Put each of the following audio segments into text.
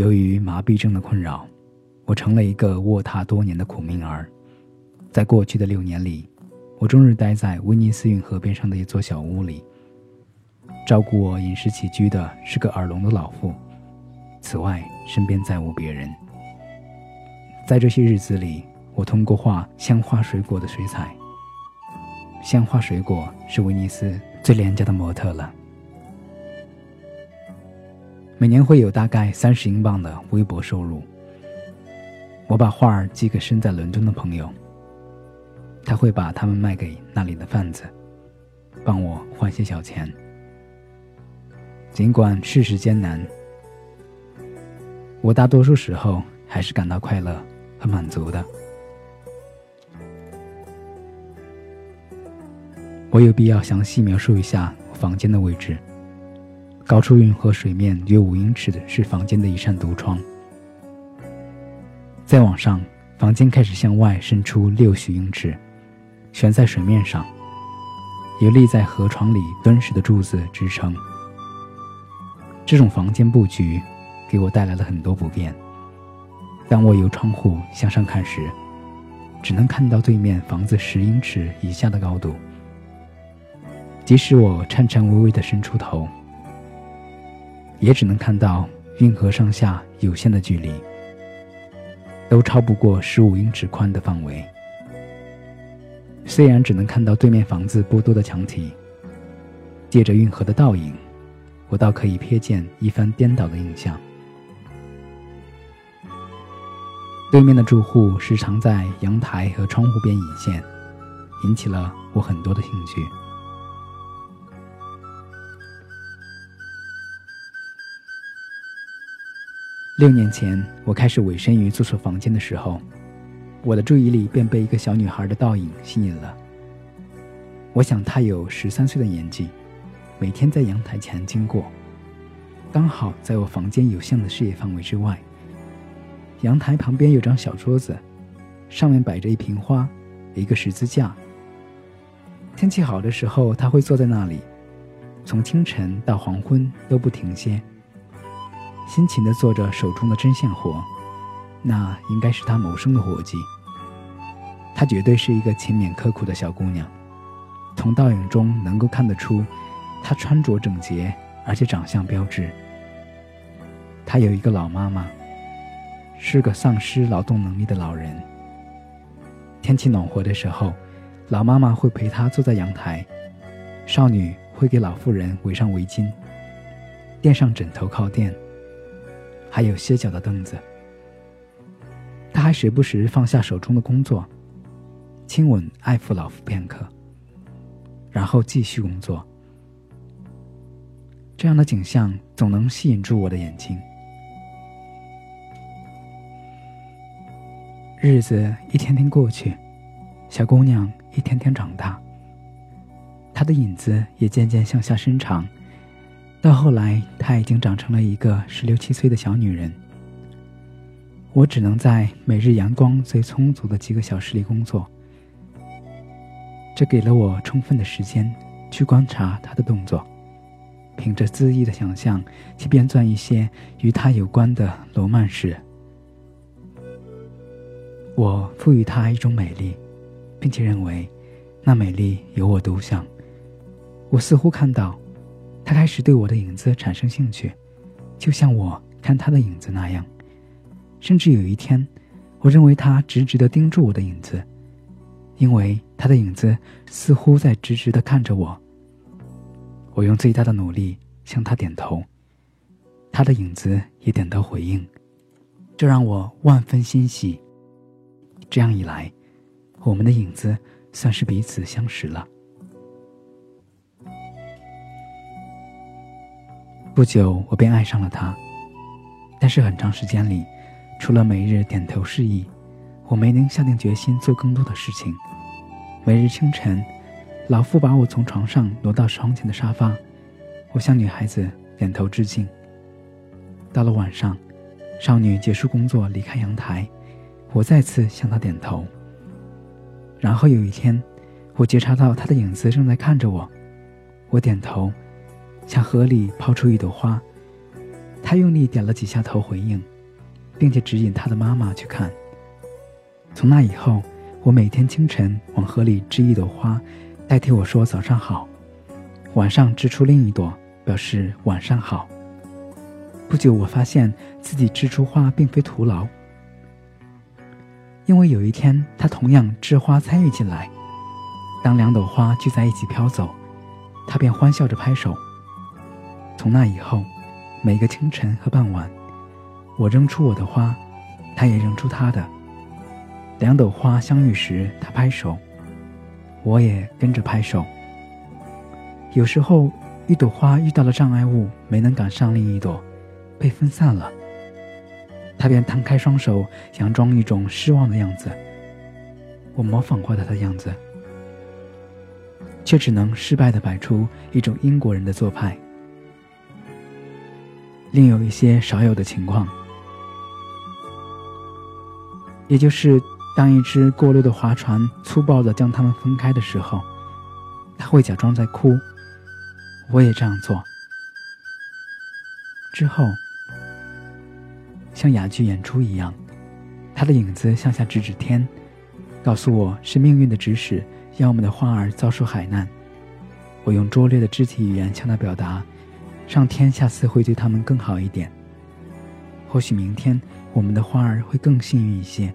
由于麻痹症的困扰，我成了一个卧榻多年的苦命儿。在过去的六年里，我终日待在威尼斯运河边上的一座小屋里。照顾我饮食起居的是个耳聋的老妇，此外身边再无别人。在这些日子里，我通过画鲜花水果的水彩。鲜花水果是威尼斯最廉价的模特了。每年会有大概三十英镑的微薄收入。我把画儿寄给身在伦敦的朋友，他会把它们卖给那里的贩子，帮我换些小钱。尽管世事艰难，我大多数时候还是感到快乐和满足的。我有必要详细描述一下房间的位置。高出运河水面约五英尺的是房间的一扇独窗。再往上，房间开始向外伸出六许英尺，悬在水面上，由立在河床里敦实的柱子支撑。这种房间布局给我带来了很多不便。当我由窗户向上看时，只能看到对面房子十英尺以下的高度。即使我颤颤巍巍地伸出头，也只能看到运河上下有限的距离，都超不过十五英尺宽的范围。虽然只能看到对面房子不多的墙体，借着运河的倒影。我倒可以瞥见一番颠倒的印象。对面的住户时常在阳台和窗户边引线，引起了我很多的兴趣。六年前，我开始委身于租所房间的时候，我的注意力便被一个小女孩的倒影吸引了。我想她有十三岁的年纪。每天在阳台前经过，刚好在我房间有限的视野范围之外。阳台旁边有张小桌子，上面摆着一瓶花，一个十字架。天气好的时候，他会坐在那里，从清晨到黄昏都不停歇，辛勤地做着手中的针线活，那应该是他谋生的活计。她绝对是一个勤勉刻苦的小姑娘，从倒影中能够看得出。她穿着整洁，而且长相标致。她有一个老妈妈，是个丧失劳动能力的老人。天气暖和的时候，老妈妈会陪她坐在阳台，少女会给老妇人围上围巾，垫上枕头靠垫，还有歇脚的凳子。他还时不时放下手中的工作，亲吻爱抚老妇片刻，然后继续工作。这样的景象总能吸引住我的眼睛。日子一天天过去，小姑娘一天天长大，她的影子也渐渐向下伸长，到后来，她已经长成了一个十六七岁的小女人。我只能在每日阳光最充足的几个小时里工作，这给了我充分的时间去观察她的动作。凭着恣意的想象去编撰一些与她有关的罗曼史。我赋予她一种美丽，并且认为那美丽由我独享。我似乎看到他开始对我的影子产生兴趣，就像我看他的影子那样。甚至有一天，我认为他直直的盯住我的影子，因为他的影子似乎在直直的看着我。我用最大的努力向他点头，他的影子也点头回应，这让我万分欣喜。这样一来，我们的影子算是彼此相识了。不久，我便爱上了他，但是很长时间里，除了每日点头示意，我没能下定决心做更多的事情。每日清晨。老妇把我从床上挪到床前的沙发，我向女孩子点头致敬。到了晚上，少女结束工作离开阳台，我再次向她点头。然后有一天，我觉察到她的影子正在看着我，我点头，向河里抛出一朵花，他用力点了几下头回应，并且指引他的妈妈去看。从那以后，我每天清晨往河里织一朵花，代替我说早上好；晚上织出另一朵，表示晚上好。不久，我发现自己织出花并非徒劳，因为有一天他同样织花参与进来。当两朵花聚在一起飘走，他便欢笑着拍手。从那以后，每个清晨和傍晚，我扔出我的花，他也扔出他的。两朵花相遇时，他拍手，我也跟着拍手。有时候，一朵花遇到了障碍物，没能赶上另一朵。被分散了，他便摊开双手，佯装一种失望的样子。我模仿过他的样子，却只能失败的摆出一种英国人的做派。另有一些少有的情况，也就是当一只过路的划船粗暴的将它们分开的时候，他会假装在哭。我也这样做。之后。像哑剧演出一样，他的影子向下指指天，告诉我是命运的指使，要我们的花儿遭受海难。我用拙劣的肢体语言向他表达，上天下次会对他们更好一点。或许明天我们的花儿会更幸运一些。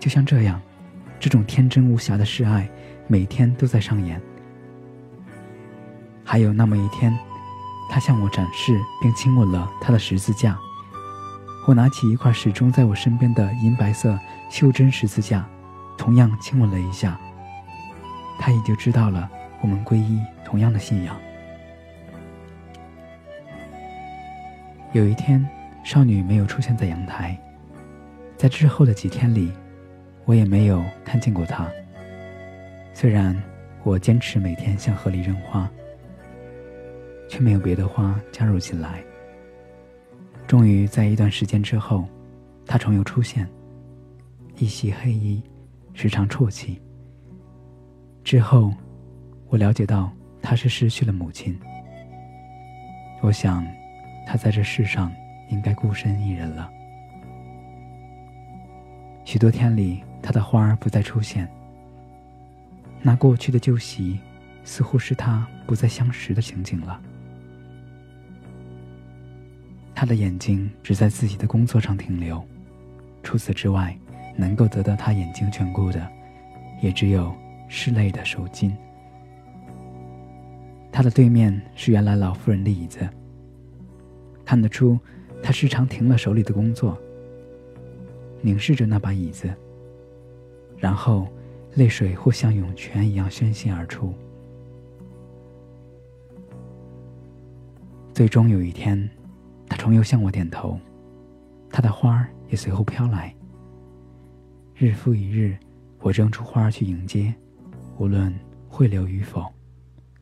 就像这样，这种天真无瑕的示爱，每天都在上演。还有那么一天。他向我展示并亲吻了他的十字架。我拿起一块始终在我身边的银白色袖珍十字架，同样亲吻了一下。他也就知道了我们皈依同样的信仰。有一天，少女没有出现在阳台，在之后的几天里，我也没有看见过她。虽然我坚持每天向河里扔花。却没有别的花加入进来。终于在一段时间之后，她重又出现，一袭黑衣，时常啜泣。之后，我了解到她是失去了母亲。我想，他在这世上应该孤身一人了。许多天里，他的花儿不再出现。那过去的旧习，似乎是他不再相识的情景了。他的眼睛只在自己的工作上停留，除此之外，能够得到他眼睛眷顾的，也只有室内的手巾。他的对面是原来老妇人的椅子，看得出他时常停了手里的工作，凝视着那把椅子，然后泪水或像涌泉一样宣泄而出。最终有一天。他重又向我点头，他的花儿也随后飘来。日复一日，我扔出花儿去迎接，无论会流与否，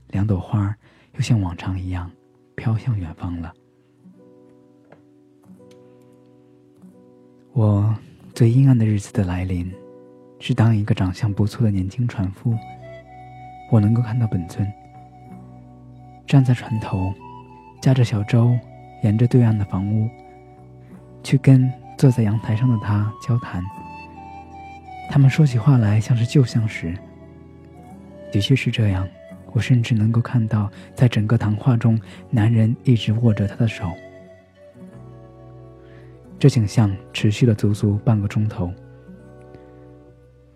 两朵花儿又像往常一样飘向远方了。我最阴暗的日子的来临，是当一个长相不错的年轻船夫，我能够看到本尊站在船头，驾着小舟。沿着对岸的房屋，去跟坐在阳台上的他交谈。他们说起话来像是旧相识。的确是这样，我甚至能够看到，在整个谈话中，男人一直握着她的手。这景象持续了足足半个钟头。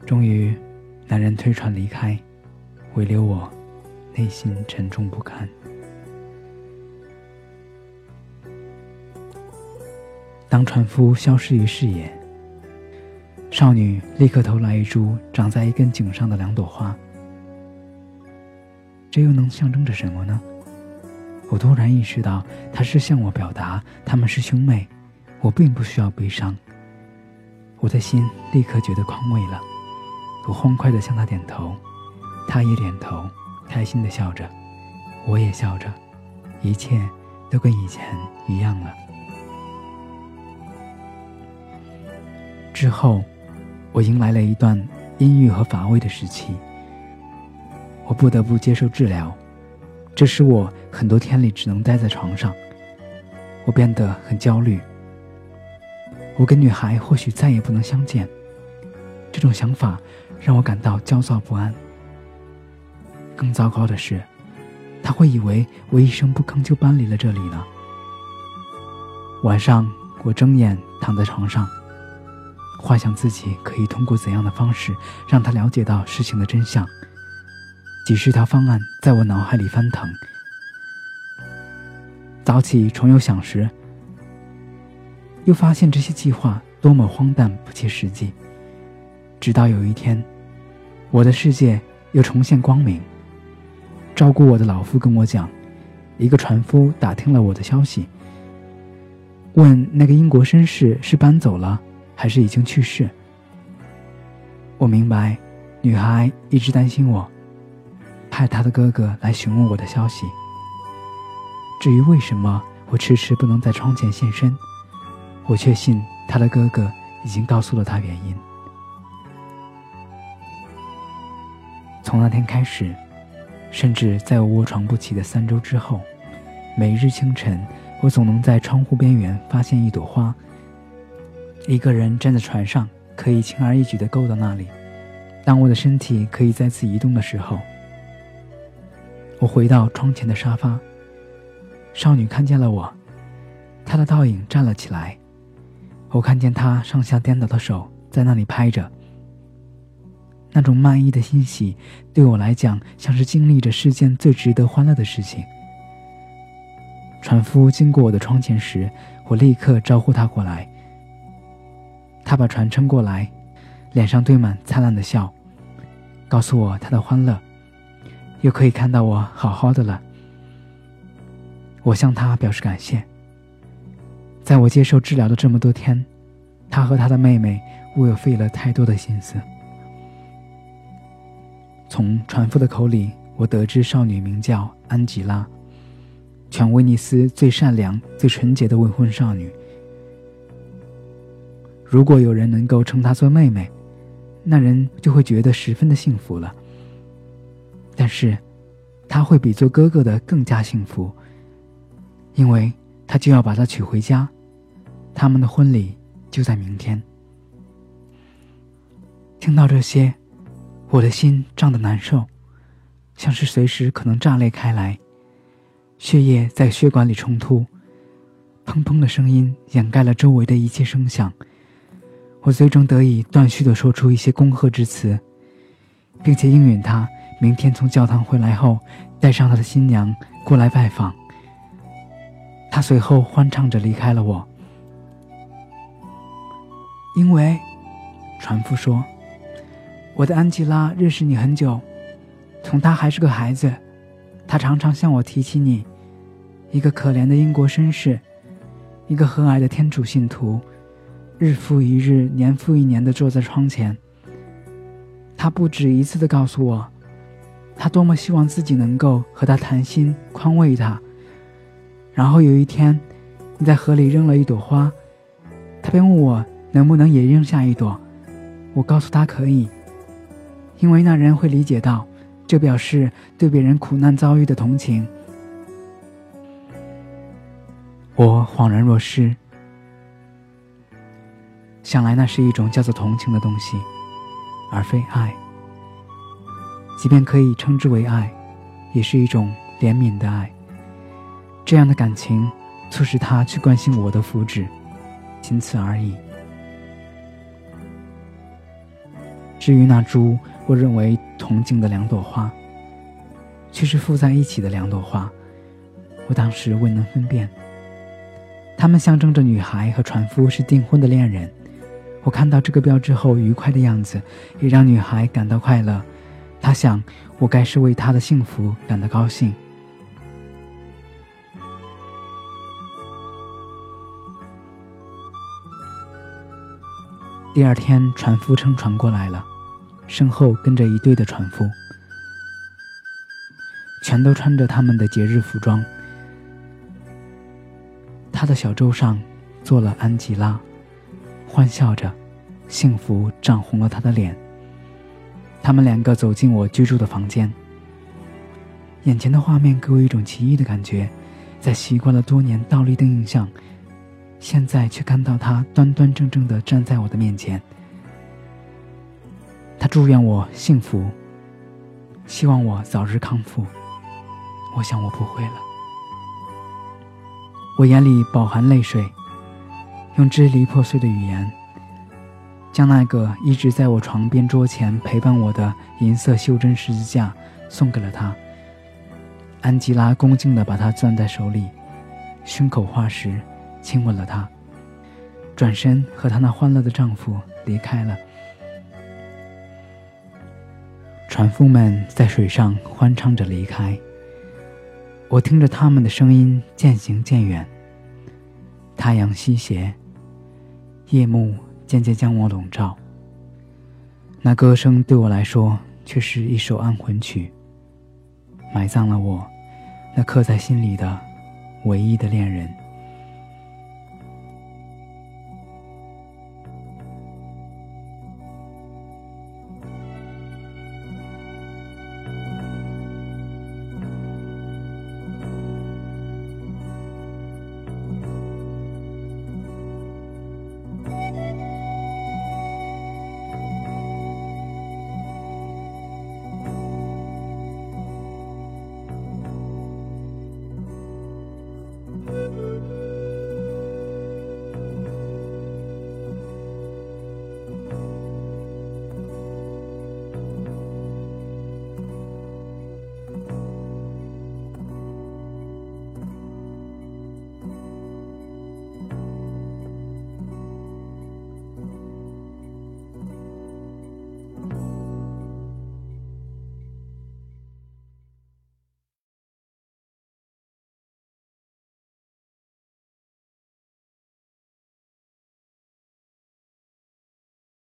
终于，男人推船离开，唯留我内心沉重不堪。当船夫消失于视野，少女立刻投来一株长在一根茎上的两朵花。这又能象征着什么呢？我突然意识到，他是向我表达他们是兄妹，我并不需要悲伤。我的心立刻觉得宽慰了，我欢快地向他点头，他也点头，开心地笑着，我也笑着，一切都跟以前一样了。之后，我迎来了一段阴郁和乏味的时期。我不得不接受治疗，这使我很多天里只能待在床上。我变得很焦虑。我跟女孩或许再也不能相见，这种想法让我感到焦躁不安。更糟糕的是，她会以为我一声不吭就搬离了这里呢。晚上，我睁眼躺在床上，幻想自己可以通过怎样的方式让她了解到事情的真相。几十条方案在我脑海里翻腾。早起重又想时，又发现这些计划多么荒诞不切实际。直到有一天，我的世界又重现光明。照顾我的老夫跟我讲，一个船夫打听了我的消息，问那个英国绅士是搬走了还是已经去世。我明白，女孩一直担心我，派她的哥哥来询问我的消息。至于为什么我迟迟不能在窗前现身，我确信他的哥哥已经告诉了他原因。从那天开始，甚至在我卧床不起的三周之后，每日清晨，我总能在窗户边缘发现一朵花。一个人站在船上，可以轻而易举地够到那里。当我的身体可以再次移动的时候，我回到窗前的沙发。少女看见了我，她的倒影站了起来。我看见他上下颠倒的手在那里拍着。那种漫溢的欣喜，对我来讲像是经历着世间最值得欢乐的事情。船夫经过我的窗前时，我立刻招呼他过来。他把船撑过来，脸上堆满灿烂的笑，告诉我他的欢乐，又可以看到我好好的了。我向他表示感谢。在我接受治疗的这么多天，他和他的妹妹为我费了太多的心思。从船夫的口里，我得知少女名叫安吉拉，全威尼斯最善良、最纯洁的未婚少女。如果有人能够称她做妹妹，那人就会觉得十分的幸福了。但是，他会比做哥哥的更加幸福。因为他就要把她娶回家，他们的婚礼就在明天。听到这些，我的心胀得难受，像是随时可能炸裂开来，血液在血管里冲突，砰砰的声音掩盖了周围的一切声响。我最终得以断续的说出一些恭贺之词，并且应允他明天从教堂回来后，带上他的新娘过来拜访。他随后欢唱着离开了我，因为船夫说：“我的安吉拉认识你很久，从她还是个孩子，她常常向我提起你，一个可怜的英国绅士，一个和蔼的天主信徒，日复一日，年复一年的坐在窗前。他不止一次的告诉我，他多么希望自己能够和他谈心，宽慰他。”然后有一天，你在河里扔了一朵花，他便问我能不能也扔下一朵。我告诉他可以，因为那人会理解到，这表示对别人苦难遭遇的同情。我恍然若失，想来那是一种叫做同情的东西，而非爱。即便可以称之为爱，也是一种怜悯的爱。这样的感情，促使他去关心我的福祉，仅此而已。至于那株我认为同静的两朵花，却是附在一起的两朵花，我当时未能分辨。它们象征着女孩和船夫是订婚的恋人。我看到这个标志后，愉快的样子也让女孩感到快乐。她想，我该是为她的幸福感到高兴。第二天，船夫乘船过来了，身后跟着一队的船夫，全都穿着他们的节日服装。他的小舟上坐了安吉拉，欢笑着，幸福涨红了他的脸。他们两个走进我居住的房间，眼前的画面给我一种奇异的感觉，在习惯了多年倒立的印象，现在却看到他端端正正的站在我的面前。他祝愿我幸福，希望我早日康复。我想我不会了。我眼里饱含泪水，用支离破碎的语言，将那个一直在我床边桌前陪伴我的银色袖珍十字架送给了他。安吉拉恭敬地把它攥在手里，胸口化石，亲吻了他，转身和她那欢乐的丈夫离开了。船夫们在水上欢唱着离开，我听着他们的声音渐行渐远。太阳西斜，夜幕渐渐将我笼罩。那歌声对我来说却是一首安魂曲。埋葬了我，那刻在心里的唯一的恋人。